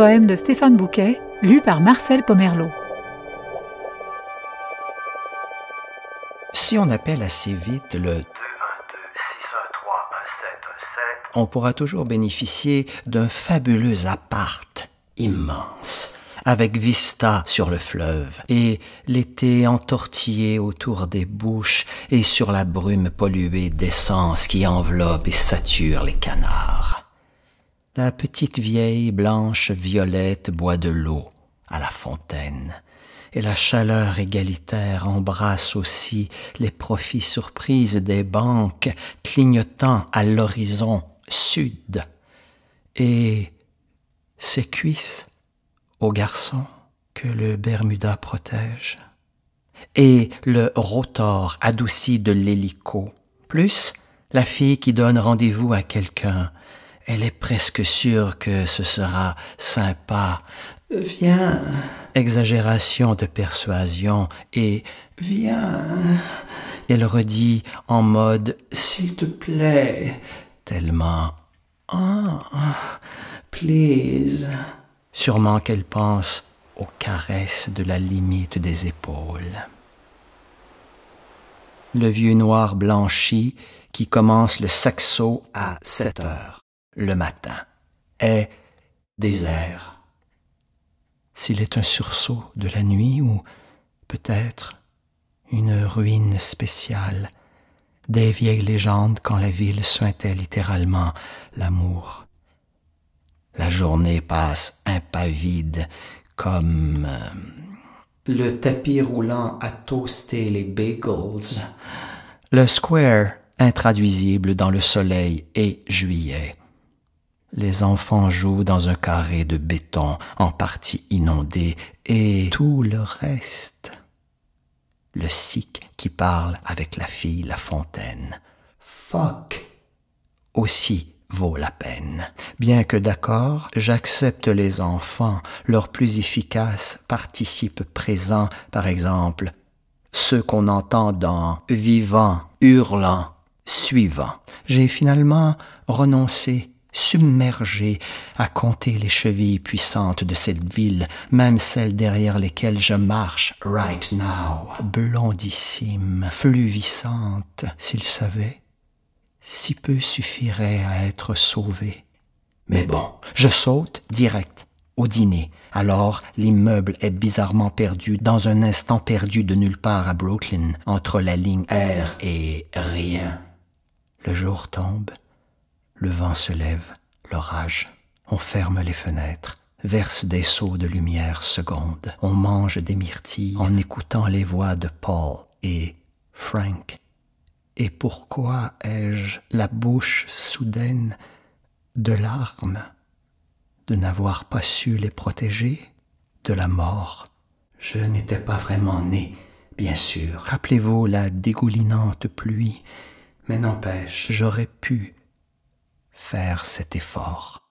poème de Stéphane Bouquet, lu par Marcel. Si on appelle assez vite le on pourra toujours bénéficier d'un fabuleux appart immense, avec vista sur le fleuve, et l'été entortillé autour des bouches et sur la brume polluée d'essence qui enveloppe et sature les canards. La petite vieille blanche violette boit de l'eau à la fontaine, et la chaleur égalitaire embrasse aussi les profits surprises des banques clignotant à l'horizon sud. Et ses cuisses au garçon que le Bermuda protège. Et le rotor adouci de l'hélico, plus la fille qui donne rendez-vous à quelqu'un. Elle est presque sûre que ce sera sympa. Viens. Exagération de persuasion et viens. Elle redit en mode S'il te plaît, tellement Ah, please. Sûrement qu'elle pense aux caresses de la limite des épaules. Le vieux noir blanchi qui commence le saxo à sept heures le matin est désert. S'il est un sursaut de la nuit ou peut-être une ruine spéciale, des vieilles légendes quand la ville suintait littéralement l'amour. La journée passe impavide comme euh, le tapis roulant à toaster les bagels, le square intraduisible dans le soleil et juillet. Les enfants jouent dans un carré de béton en partie inondé et tout le reste le sikh qui parle avec la fille La Fontaine. Fuck aussi vaut la peine. Bien que d'accord, j'accepte les enfants, leurs plus efficaces participes présents, par exemple, ceux qu'on entend dans vivant, hurlant, suivant. J'ai finalement renoncé submergé à compter les chevilles puissantes de cette ville, même celles derrière lesquelles je marche right now, blondissime, fluvisante, s'il savait, si peu suffirait à être sauvé. Mais bon, je saute direct au dîner. Alors l'immeuble est bizarrement perdu dans un instant perdu de nulle part à Brooklyn, entre la ligne R et rien. Le jour tombe, le vent se lève, l'orage. On ferme les fenêtres, verse des seaux de lumière seconde. On mange des myrtilles en écoutant les voix de Paul et Frank. Et pourquoi ai-je la bouche soudaine de larmes de n'avoir pas su les protéger de la mort? Je n'étais pas vraiment né, bien sûr. Rappelez-vous la dégoulinante pluie, mais n'empêche, j'aurais pu faire cet effort.